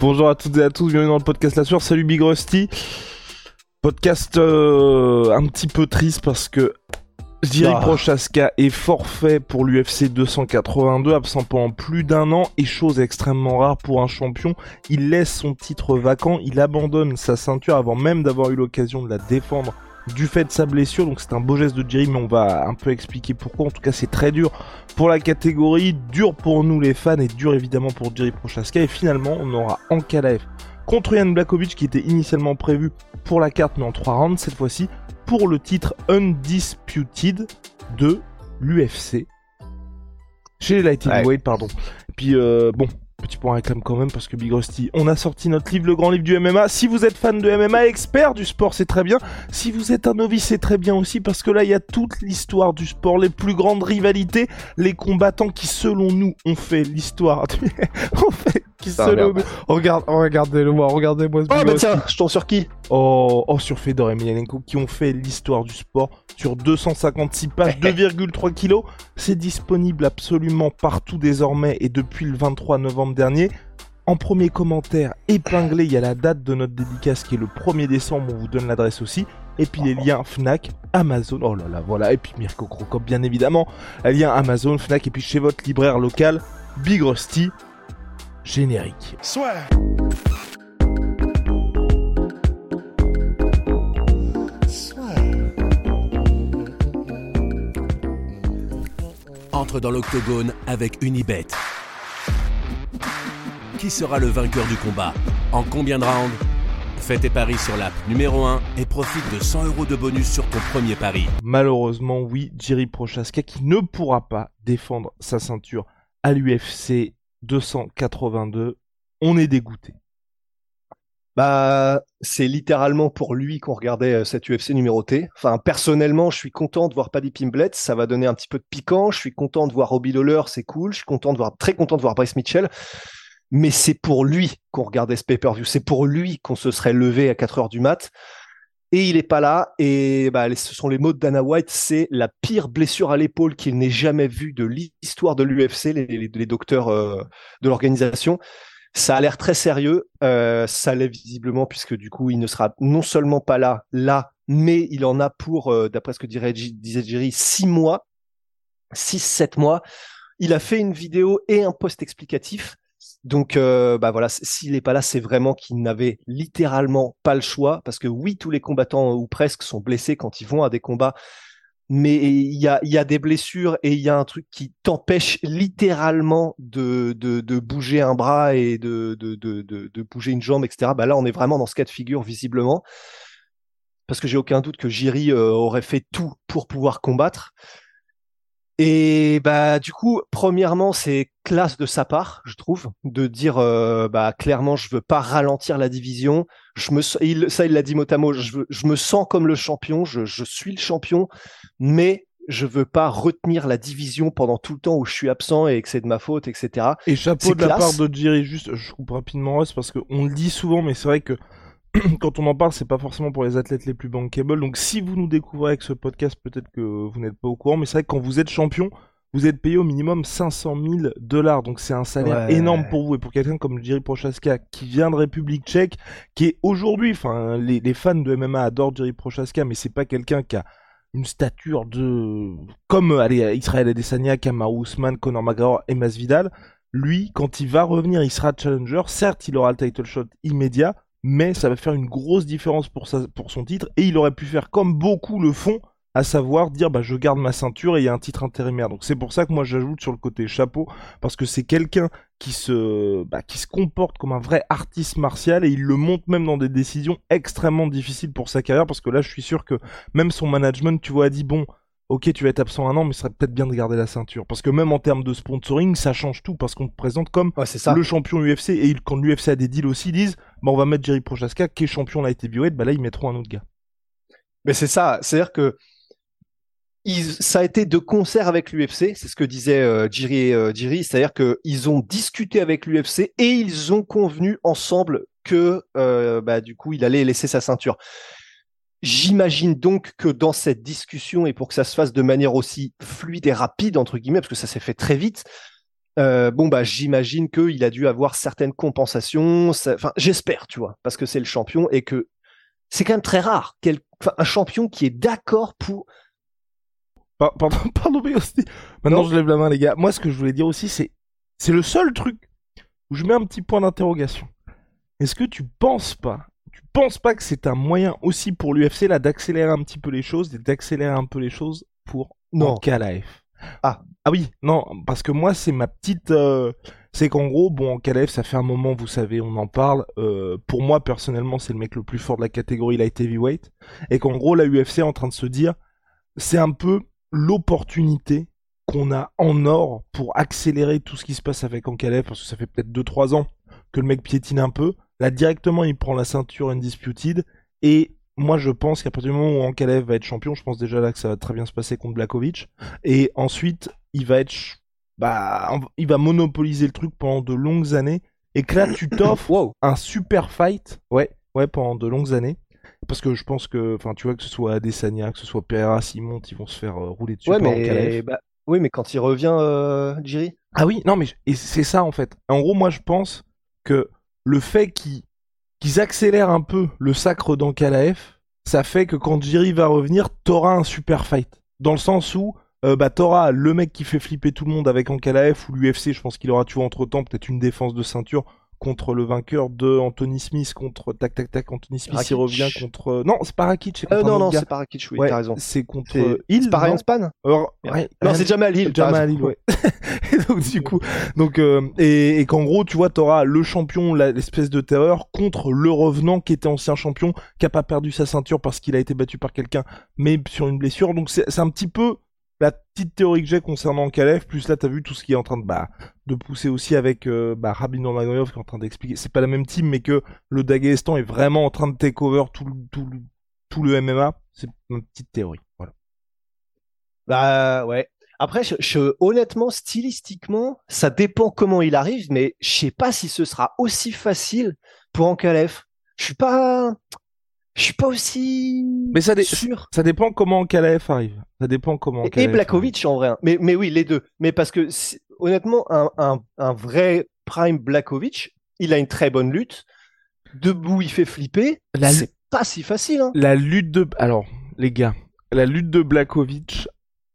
Bonjour à toutes et à tous, bienvenue dans le podcast La Sueur. Salut Big Rusty. Podcast euh, un petit peu triste parce que Jiri Ah. Prochaska est forfait pour l'UFC 282, absent pendant plus d'un an, et chose extrêmement rare pour un champion, il laisse son titre vacant, il abandonne sa ceinture avant même d'avoir eu l'occasion de la défendre du fait de sa blessure, donc c'est un beau geste de Jiri, mais on va un peu expliquer pourquoi, en tout cas c'est très dur pour la catégorie, dur pour nous les fans, et dur évidemment pour Jiri Prochaska, et finalement on aura Ankalaev contre Jan Blakovic qui était initialement prévu pour la carte mais en 3 rounds cette fois-ci pour le titre Undisputed de l'UFC. Chez les Light Ouais. Heavyweight, pardon. Et puis, euh, bon, petit point réclame quand même parce que Big Rusty, on a sorti notre livre, le grand livre du MMA. Si vous êtes fan de MMA, expert du sport, c'est très bien. Si vous êtes un novice, c'est très bien aussi parce que là, il y a toute l'histoire du sport, les plus grandes rivalités, les combattants qui, selon nous, ont fait l'histoire. ont fait, qui, regarde, regardez-le-moi, regardez-moi ce Oh bah tiens, je tombe sur qui Oh, oh, sur Fedor et Emelianenko qui ont fait l'histoire du sport sur 256 pages, 2,3 kilos. C'est disponible absolument partout désormais et depuis le 23 novembre dernier. En premier commentaire épinglé, il y a la date de notre dédicace qui est le 1er décembre, on vous donne l'adresse aussi. Et puis les liens Fnac, Amazon, oh là là, voilà. Et puis Mirko Crocop, bien évidemment. Les liens Amazon, Fnac et puis chez votre libraire local, Big Rusty. Générique. entre dans l'octogone avec Unibet. Qui sera le vainqueur du combat? En combien de rounds? Fais tes paris sur l'app numéro 1 et profite de 100 euros de bonus sur ton premier pari. Malheureusement, oui, Jiri Prochaska qui ne pourra pas défendre sa ceinture à l'UFC 282. On est dégoûté. Bah, c'est littéralement pour lui qu'on regardait euh, cette UFC numéroté. Enfin, personnellement, je suis content de voir Paddy Pimblett, ça va donner un petit peu de piquant. Je suis content de voir Robbie Lawler, c'est cool. Je suis content de voir, très content de voir Bryce Mitchell. Mais c'est pour lui qu'on regardait ce pay-per-view. C'est pour lui qu'on se serait levé à 4 heures du mat. Et il est pas là. Et bah, ce sont les mots de Dana White. C'est la pire blessure à l'épaule qu'il n'ait jamais vue de l'histoire de l'UFC, les docteurs euh, de l'organisation. Ça a l'air très sérieux. Euh, ça l'est visiblement puisque du coup, il ne sera non seulement pas là, là, mais il en a pour, euh, d'après ce que dirait, disait Jerry, six mois, six, sept mois. Il a fait une vidéo et un post explicatif. Donc, euh, bah voilà, s'il n'est pas là, c'est vraiment qu'il n'avait littéralement pas le choix, parce que oui, tous les combattants ou presque sont blessés quand ils vont à des combats, mais il y a, des blessures et il y a un truc qui t'empêche littéralement de, bouger un bras et de bouger une jambe, etc. Bah là, on est vraiment dans ce cas de figure visiblement, parce que j'ai aucun doute que Jiri euh, aurait fait tout pour pouvoir combattre. Et bah du coup, premièrement, c'est classe de sa part, je trouve, de dire euh, bah clairement, je veux pas ralentir la division. Je me, il, ça, il l'a dit mot à mot. Je, je me sens comme le champion. Je, je suis le champion, mais je veux pas retenir la division pendant tout le temps où je suis absent et que c'est de ma faute, etc. Et chapeau de la classe. part de Jerry, juste, je coupe rapidement Russ parce qu'on le dit souvent, mais c'est vrai que quand on en parle, c'est pas forcément pour les athlètes les plus bankable. Donc si vous nous découvrez avec ce podcast, peut-être que vous n'êtes pas au courant, mais c'est vrai que quand vous êtes champion, vous êtes payé au minimum 500 000 dollars. Donc c'est un salaire Ouais. énorme pour vous et pour quelqu'un comme Jerry Prochaska qui vient de République tchèque, qui est aujourd'hui, enfin, les, les fans de MMA adorent Jerry Prochaska, mais c'est pas quelqu'un qui a une stature de comme euh, allez Israël Adesanya, Kamaru Usman, Conor McGregor et Masvidal. Lui, quand il va revenir, il sera challenger. Certes, il aura le title shot immédiat, mais ça va faire une grosse différence pour, son titre. Et il aurait pu faire comme beaucoup le font, à savoir dire bah je garde ma ceinture et il y a un titre intérimaire. Donc c'est pour ça que moi j'ajoute sur le côté chapeau parce que c'est quelqu'un qui se bah, qui se comporte comme un vrai artiste martial et il le montre même dans des décisions extrêmement difficiles pour sa carrière parce que là je suis sûr que même son management tu vois a dit bon ok, tu vas être absent un an, mais ce serait peut-être bien de garder la ceinture. Parce que même en termes de sponsoring, ça change tout, parce qu'on te présente comme ça. le champion UFC, et quand l'UFC a des deals aussi, ils disent, bah, on va mettre Jerry Prochaska, qui est champion light heavyweight, bah là, ils mettront un autre gars. Mais c'est ça, c'est-à-dire que ça a été de concert avec l'UFC, c'est ce que disait euh, Jiri, euh, c'est-à-dire qu'ils ont discuté avec l'UFC et ils ont convenu ensemble que euh, bah, du coup il allait laisser sa ceinture. J'imagine donc que dans cette discussion et pour que ça se fasse de manière aussi fluide et rapide entre guillemets, parce que ça s'est fait très vite, euh, bon bah j'imagine qu'il a dû avoir certaines compensations. Enfin j'espère, tu vois, parce que c'est le champion et que c'est quand même très rare un champion qui est d'accord pour Pardon, pardon, mais aussi... Maintenant, je lève la main, les gars. Moi, ce que je voulais dire aussi, c'est, c'est le seul truc où je mets un petit point d'interrogation. Est-ce que tu penses pas, tu penses pas que c'est un moyen aussi pour l'UFC là d'accélérer un petit peu les choses, d'accélérer un peu les choses pour non. KLAF Ah. Ah oui, non, parce que moi, c'est ma petite, euh, c'est qu'en gros, bon, en ça fait un moment, vous savez, on en parle. Euh, pour moi, personnellement, c'est le mec le plus fort de la catégorie light heavyweight, et qu'en gros, la UFC est en train de se dire, c'est un peu l'opportunité qu'on a en or pour accélérer tout ce qui se passe avec Ankalev, parce que ça fait peut-être 2-3 ans que le mec piétine un peu. Là, directement, il prend la ceinture Undisputed. Et moi, je pense qu'à partir du moment où Ankalev va être champion, je pense déjà là que ça va très bien se passer contre Blakovic. Et ensuite, il va être. Bah, il va monopoliser le truc pendant de longues années. Et que là, tu t'offres un super fight. Ouais, ouais, pendant de longues années parce que je pense que, enfin, tu vois, que ce soit Adesanya, que ce soit Pereira, Simon, ils vont se faire euh, rouler dessus ouais, mais, bah, oui, mais quand il revient, euh, Jiri Ah oui, non, mais c'est ça en fait. En gros, moi, je pense que le fait qu'ils accélèrent un peu le sacre d'Ankalaef, ça fait que quand Jiri va revenir, t'auras un super fight. Dans le sens où, euh, bah, t'auras le mec qui fait flipper tout le monde avec Ankalaef ou l'UFC, je pense qu'il aura, tu vois, entre temps, peut-être une défense de ceinture contre le vainqueur de Anthony Smith contre tac tac tac Anthony Smith il revient contre non c'est pas Rakic c'est euh, non non c'est pas Rakic oui t'as raison. c'est contre Hill c'est pas Ryan Span non c'est Jamal Hill Jamal Hill ouais. Et donc du coup donc euh, et, et qu'en gros tu vois t'auras le champion l'espèce de terreur contre le revenant qui était ancien champion qui a pas perdu sa ceinture parce qu'il a été battu par quelqu'un mais sur une blessure. Donc c'est un petit peu la petite théorie que j'ai concernant Kalev, plus là t'as vu tout ce qui est en train de bah, de pousser aussi avec euh, bah, Rabin qui est en train d'expliquer, c'est pas la même team mais que le Dagestan est vraiment en train de take over tout, le MMA, c'est une petite théorie, voilà. Bah ouais. Après, honnêtement, stylistiquement, ça dépend comment il arrive, mais je sais pas si ce sera aussi facile pour Ankalev. Je suis pas, je suis pas aussi mais ça sûr. Ça dépend comment Kalaev arrive. Ça dépend comment. Et, et Blakovic en vrai. Hein. Mais, mais oui, les deux. Mais parce que honnêtement, un, un, un, vrai prime Blakovic, il a une très bonne lutte. Debout, il fait flipper. C'est pas si facile. Hein. La lutte de. Alors, les gars, la lutte de Blakovic.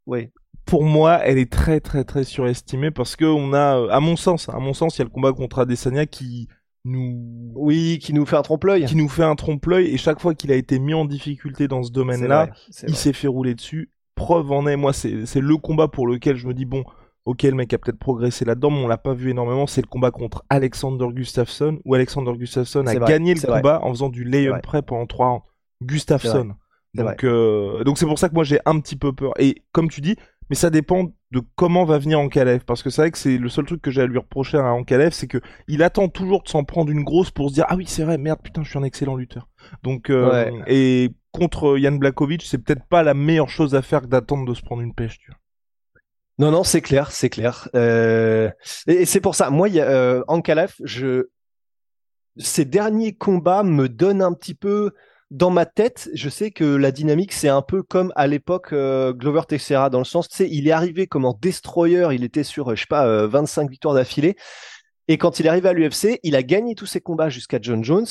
Oui. Pour moi, elle est très très très surestimée parce que on a, à mon sens, à mon sens, il y a le combat contre Adesanya qui nous oui qui nous fait un trompe-l'œil. qui nous fait un trompe-l'œil et chaque fois qu'il a été mis en difficulté dans ce domaine-là il s'est fait rouler dessus. Preuve en est moi c'est c'est le combat pour lequel je me dis bon ok le mec a peut-être progressé là-dedans mais on l'a pas vu énormément. C'est le combat contre Alexander Gustafsson où Alexander Gustafsson a gagné le combat en faisant du lay-up près pendant trois ans. Gustafsson. Donc euh, donc c'est pour ça que moi j'ai un petit peu peur. Et comme tu dis mais ça dépend de comment va venir Ankalev. Parce que c'est vrai que c'est le seul truc que j'ai à lui reprocher à Ankalev, c'est que il attend toujours de s'en prendre une grosse pour se dire ah oui c'est vrai merde putain je suis un excellent lutteur. Donc euh, et contre Yann Blakovic c'est peut-être pas la meilleure chose à faire que d'attendre de se prendre une pêche. Tu vois. Non non c'est clair c'est clair. Euh... Et, c'est pour ça moi y a euh, Ankalev je ces derniers combats me donnent un petit peu dans ma tête, je sais que la dynamique, c'est un peu comme à l'époque euh, Glover Teixeira, dans le sens, tu sais, il est arrivé comme en destroyer, il était sur, je sais pas, 25 euh, victoires d'affilée. Et quand il est arrivé à l'UFC, il a gagné tous ses combats jusqu'à John Jones,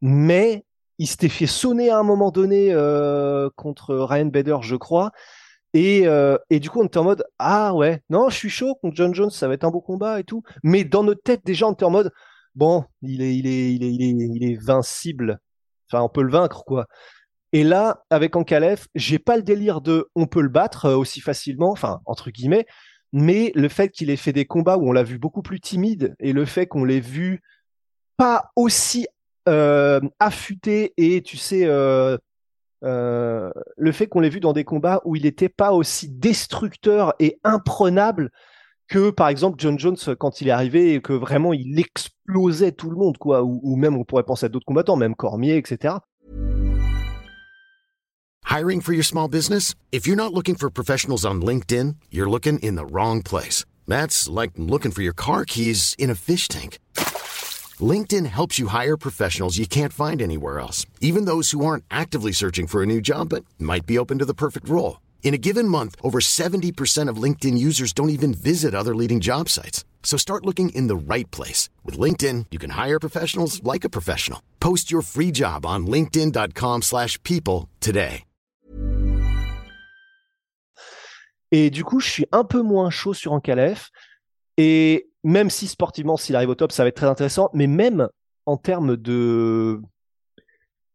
mais il s'était fait sonner à un moment donné euh, contre Ryan Bader, je crois. Et, et du coup, on était en mode, ah ouais, non, je suis chaud contre John Jones, ça va être un beau combat et tout. Mais dans notre tête, déjà, on était en mode, bon, il est, il est, il est, il est, il est vincible Enfin, on peut le vaincre, quoi. Et là, avec Ankalev, j'ai pas le délire de on peut le battre euh, aussi facilement, enfin, entre guillemets, mais le fait qu'il ait fait des combats où on l'a vu beaucoup plus timide et le fait qu'on l'ait vu pas aussi euh, affûté et, tu sais, euh, le fait qu'on l'ait vu dans des combats où il n'était pas aussi destructeur et imprenable que par exemple John Jones quand il est arrivé et que vraiment il explosait tout le monde quoi ou, ou même on pourrait penser à d'autres combattants même Cormier etc Hiring for your small business? If you're not looking for professionals on LinkedIn, you're looking in the wrong place. That's like looking for your car keys in a fish tank. LinkedIn helps you hire professionals you can't find anywhere else, even those who aren't actively searching for a new job but might be open to the perfect role. In a given month, over 70% of LinkedIn users don't even visit other leading job sites. So start looking in the right place. With LinkedIn, you can hire professionals like a professional. Post your free job on linkedin.com slash people today. et du coup je suis un peu moins chaud sur Ankalaev et même si sportivement s'il arrive au top ça va être très intéressant mais même en termes de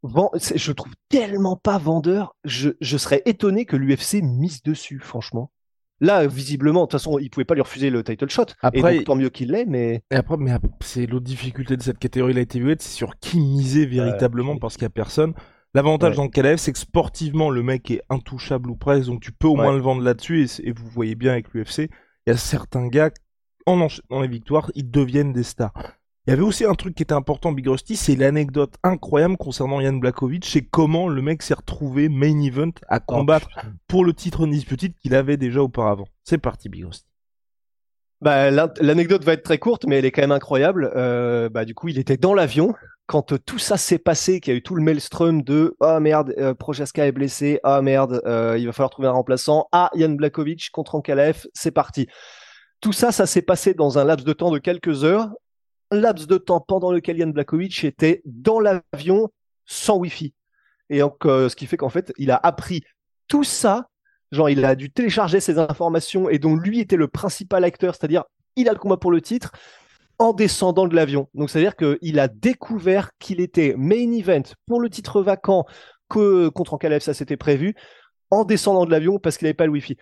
je trouve tellement pas vendeur. Je, je serais étonné que l'UFC mise dessus, franchement. Là, visiblement, de toute façon, il pouvait pas lui refuser le title shot. Après, et donc, tant mieux qu'il l'ait, mais Et après, mais c'est l'autre difficulté de cette catégorie light heavyweight, c'est sur qui miser véritablement parce qu'il y a personne. L'avantage Ouais. dans le KLF, c'est que sportivement, le mec est intouchable ou presque, donc tu peux au moins le vendre là-dessus. Et, et vous voyez bien avec l'UFC, il y a certains gars, en enchaînant les victoires, ils deviennent des stars. Il y avait aussi un truc qui était important, Big Rusty, c'est l'anecdote incroyable concernant Yann Blakovic, c'est comment le mec s'est retrouvé main event à combattre Oh, putain. pour le titre Undisputed qu'il avait déjà auparavant. C'est parti, Big Rusty. Bah, l'an- l'anecdote va être très courte, mais elle est quand même incroyable. Euh, bah, du coup, il était dans l'avion quand euh, tout ça s'est passé, qu'il y a eu tout le maelstrom de ah merde, euh, Prochaska est blessé, ah merde, euh, il va falloir trouver un remplaçant, ah Yann Blakovic contre Ankalaev, c'est parti. Tout ça, ça s'est passé dans un laps de temps de quelques heures, laps de temps pendant lequel Yann Blakovic était dans l'avion sans Wi-Fi. Et donc, euh, ce qui fait qu'en fait, il a appris tout ça Genre, il a dû télécharger ces informations et dont lui était le principal acteur, c'est-à-dire il a le combat pour le titre en descendant de l'avion. Donc, c'est-à-dire qu'il a découvert qu'il était main event pour le titre vacant que contre Ankalaev, ça s'était prévu, en descendant de l'avion parce qu'il n'avait pas le Wi-Fi.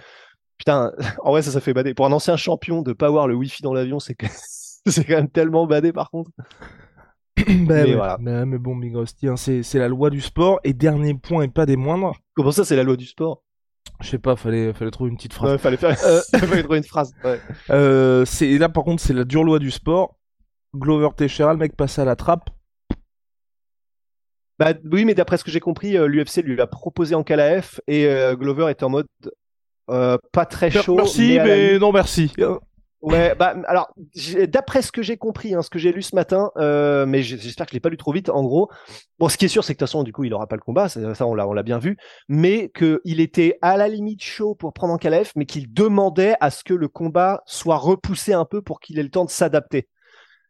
Putain, en vrai, ça, ça fait bader. Pour un ancien champion, de pas avoir le Wi-Fi dans l'avion, c'est. c'est quand même tellement badé par contre. Bah Mais ouais, voilà. mais, mais bon, Big Rusty, hein, c'est la loi du sport. Et dernier point, et pas des moindres, Comment ça, c'est la loi du sport? Je sais pas, fallait, fallait trouver une petite phrase. Ouais, fallait faire. Euh, fallait trouver une phrase. Ouais. Euh, et là par contre c'est la dure loi du sport. Glover Teixeira, le mec passe à la trappe. Bah oui, mais d'après ce que j'ai compris, euh, l'UFC lui a proposé en KLAF et euh, Glover est en mode euh, pas très chaud. merci, mais, la non merci. Ouais, bah alors d'après ce que j'ai compris, hein, ce que j'ai lu ce matin, euh, mais j'espère que je l'ai pas lu trop vite. En gros, bon, ce qui est sûr, c'est que de toute façon, du coup, il aura pas le combat, ça, on l'a, bien vu, mais que il était à la limite chaud pour prendre en KLF, mais qu'il demandait à ce que le combat soit repoussé un peu pour qu'il ait le temps de s'adapter.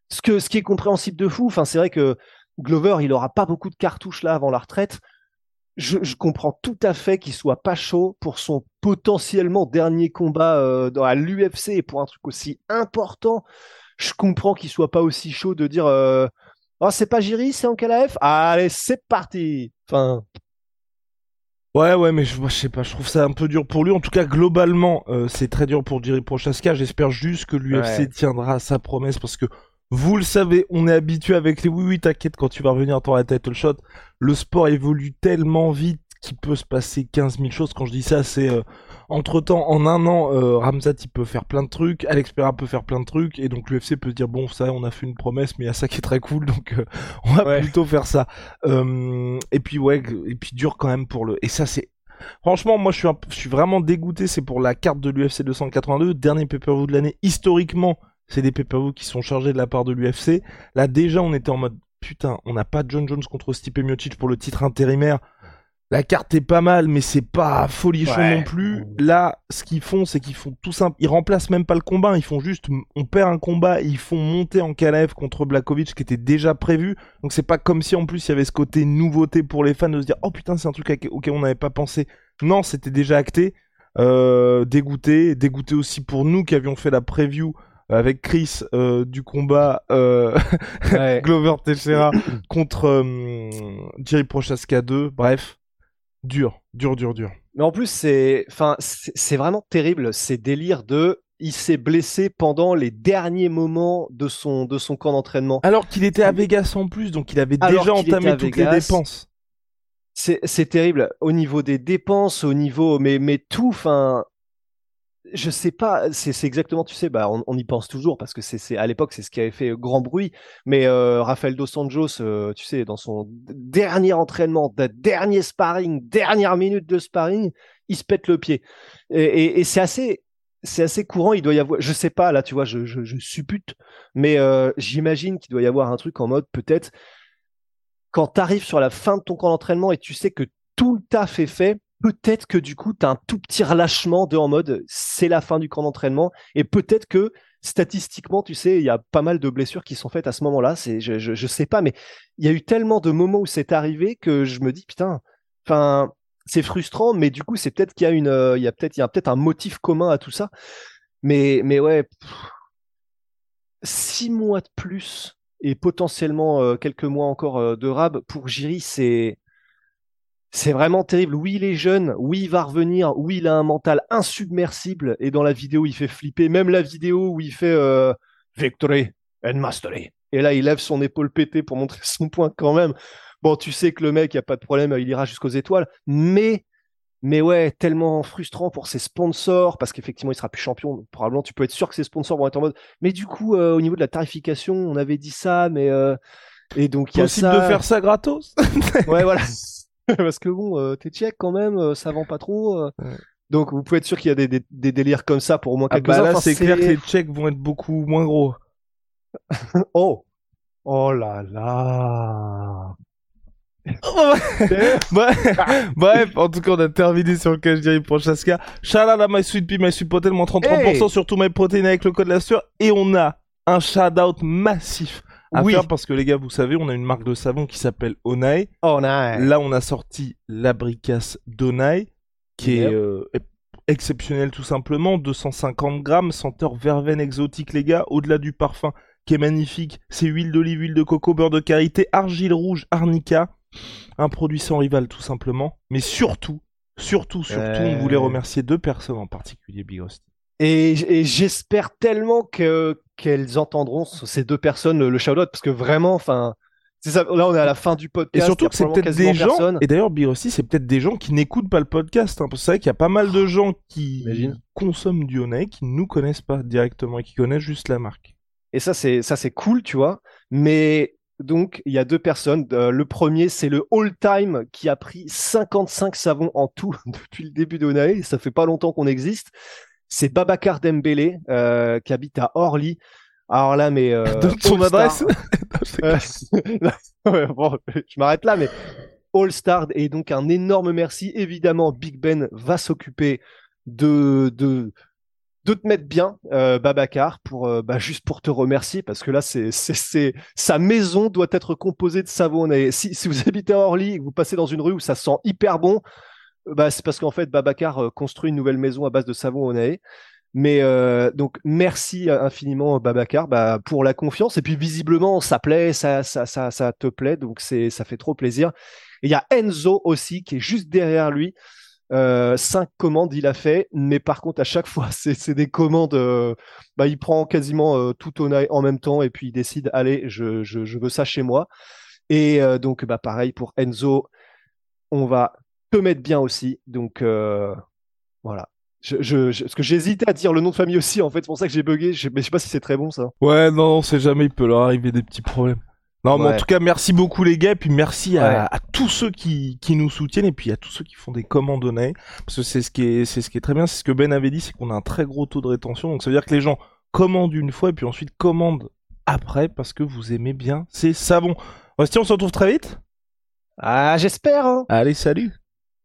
Ce qui est compréhensible de fou. Enfin, c'est vrai que Glover, il aura pas beaucoup de cartouches là avant la retraite. Je, je comprends tout à fait qu'il soit pas chaud pour son potentiellement dernier combat euh, dans à l'UFC et pour un truc aussi important. Je comprends qu'il soit pas aussi chaud de dire euh, oh c'est pas Jiri, c'est Ankalaev. Allez, c'est parti. Enfin, Ouais ouais mais je, moi, je sais pas, je trouve ça un peu dur pour lui. En tout cas globalement euh, c'est très dur pour Jiri Prochaska. J'espère juste que l'UFC Ouais. tiendra sa promesse parce que vous le savez, on est habitué avec les oui oui t'inquiète quand tu vas revenir dans la title shot. Le sport évolue tellement vite qu'il peut se passer 15 000 choses. Quand je dis ça c'est euh, entre temps en un an euh, Ramzat il peut faire plein de trucs, Alex Pereira peut faire plein de trucs et donc l'UFC peut se dire bon ça on a fait une promesse mais il y a ça qui est très cool donc euh, on va Ouais. plutôt faire ça. Euh, et puis ouais et puis dur quand même pour le et ça c'est Franchement, moi, je suis, un- je suis vraiment dégoûté. C'est pour la carte de l'UFC 282, dernier pay-per-view de l'année. Historiquement, c'est des pay-per-view qui sont chargés de la part de l'UFC. Là, déjà, on était en mode putain, on n'a pas John Jones contre Stipe Miocic pour le titre intérimaire. La carte est pas mal, mais c'est pas folichon Ouais. non plus. Là, ce qu'ils font, c'est qu'ils font tout simple. Ils remplacent même pas le combat. Ils font juste, on perd un combat. Ils font monter en KLF contre Blakovic, qui était déjà prévu. Donc c'est pas comme si en plus il y avait ce côté nouveauté pour les fans de se dire, oh putain, c'est un truc auquel on n'avait pas pensé. Non, c'était déjà acté. Euh, dégoûté, dégoûté aussi pour nous qui avions fait la preview avec Chris euh, du combat euh, ouais. Glover Teixeira contre euh, Jerry Prochaska 2. Bref, dur, dur, dur, dur. Mais en plus, c'est, enfin, c'est vraiment terrible ces délires de, il s'est blessé pendant les derniers moments de son de son camp d'entraînement. Alors qu'il était à Vegas en plus, donc il avait Alors déjà entamé toutes les dépenses. c'est terrible au niveau des dépenses, au niveau mais mais tout. Enfin, je sais pas, c'est exactement, tu sais, bah, on, y pense toujours parce que c'est à l'époque, c'est ce qui avait fait grand bruit. Mais euh, Rafael dos Anjos, euh, tu sais, dans son dernier entraînement, dernier sparring, dernière minute de sparring, il se pète le pied. Et, c'est assez, c'est assez courant. Il doit y avoir, je sais pas, là, tu vois, je, je, suppute, mais euh, j'imagine qu'il doit y avoir un truc en mode peut-être quand tu arrives sur la fin de ton camp d'entraînement et tu sais que tout le taf est fait peut-être que du coup, tu as un tout petit relâchement de en mode c'est la fin du camp d'entraînement et peut-être que statistiquement, tu sais, il y a pas mal de blessures qui sont faites à ce moment-là. C'est, je, je, sais pas, mais il y a eu tellement de moments où c'est arrivé que je me dis putain, enfin, c'est frustrant, mais du coup, c'est peut-être qu'il y a une, euh, il y a peut-être, il y a peut-être un motif commun à tout ça. Mais, mais ouais, six mois de plus et potentiellement euh, quelques mois encore euh, de rab pour Jiri, c'est c'est vraiment terrible. Oui, il est jeune. Oui, il va revenir. Oui, il a un mental insubmersible. Et dans la vidéo, il fait flipper. Même la vidéo où il fait euh, Victory and Mastery. Et là, il lève son épaule pétée pour montrer son point quand même. Bon, tu sais que le mec, il a pas de problème, il ira jusqu'aux étoiles. Mais, mais ouais, tellement frustrant pour ses sponsors, parce qu'effectivement, il sera plus champion. Probablement, tu peux être sûr que ses sponsors vont être en mode. Mais du coup, euh, au niveau de la tarification, on avait dit ça, mais. Euh... Et donc, il y a Possible de faire ça gratos? Ouais, voilà. parce que bon, euh, t'es tchèque quand même, euh, ça vend pas trop. Euh. Donc vous pouvez être sûr qu'il y a des, des, délires comme ça pour au moins ah quelques-uns. bah là, c'est clair que les tchèques vont être beaucoup moins gros. oh Oh là là Bref, en tout cas, on a terminé sur le cash diary pour Chaska. À My Sweet Pea, My Sweet Protein, moins 33% sur tout My Protein avec le code la sueur. Et on a un shout out massif à oui. faire parce que les gars, vous savez, on a une marque de savon qui s'appelle Onai. Onai. Là, on a sorti la bricasse d'Onai qui est euh, exceptionnelle tout simplement. 250 grammes, senteur verveine exotique, les gars. Au-delà du parfum qui est magnifique, c'est huile d'olive, huile de coco, beurre de karité, argile rouge, arnica. Un produit sans rival tout simplement. Mais surtout, surtout, surtout, on voulait remercier deux personnes en particulier, Big Et, j'espère tellement que qu'elles entendront ces deux personnes le, shout-out parce que vraiment, enfin, ça, là on est à la fin du podcast. Et surtout que c'est peut-être des gens, et d'ailleurs Bill aussi, c'est peut-être des gens qui n'écoutent pas le podcast. Hein, parce que c'est vrai qu'il y a pas mal de gens qui consomment du Honey qui ne nous connaissent pas directement et qui connaissent juste la marque. Et ça c'est ça c'est cool, tu vois. Mais donc il y a deux personnes. Euh, le premier c'est le all time qui a pris 55 savons en tout depuis le début de. Ça fait pas longtemps qu'on existe c'est Babacar Dembélé euh, qui habite à Orly. Alors là, mais euh, son adresse. bon, je m'arrête là, mais All Star et donc un énorme merci. Évidemment, Big Ben va s'occuper de de de te mettre bien, euh, Babacar, pour euh, bah, juste pour te remercier parce que là, c'est c'est sa maison doit être composée de savon. Et si, si vous habitez à Orly et que vous passez dans une rue où ça sent hyper bon, bah, c'est parce qu'en fait, Babacar euh, construit une nouvelle maison à base de savon Onae. Mais euh, donc merci infiniment Babacar bah, pour la confiance et puis visiblement ça plaît, ça ça ça, ça te plaît donc c'est ça fait trop plaisir. Il y a Enzo aussi qui est juste derrière lui. Euh, cinq commandes il a fait, mais par contre à chaque fois c'est des commandes. Euh, bah, il prend quasiment euh, tout Onae en même temps et puis il décide allez je veux ça chez moi. Et donc bah pareil pour Enzo, on va te mettre bien aussi. Donc euh, voilà. Je, je, parce que j'hésitais à dire le nom de famille aussi, en fait, c'est pour ça que j'ai bugué. Je, mais je sais pas si c'est très bon ça. Ouais, non, on sait jamais, il peut leur arriver des petits problèmes. Non, mais en tout cas, merci beaucoup les gars, et puis merci à, tous ceux qui, qui nous soutiennent, et puis à tous ceux qui font des commandes données, parce que c'est ce qui est, c'est ce qui est très bien, c'est ce que Ben avait dit, c'est qu'on a un très gros taux de rétention, donc ça veut dire que les gens commandent une fois, et puis ensuite commandent après, parce que vous aimez bien ces savons. Bastien, on se retrouve très vite? Ah, j'espère hein. Allez, salut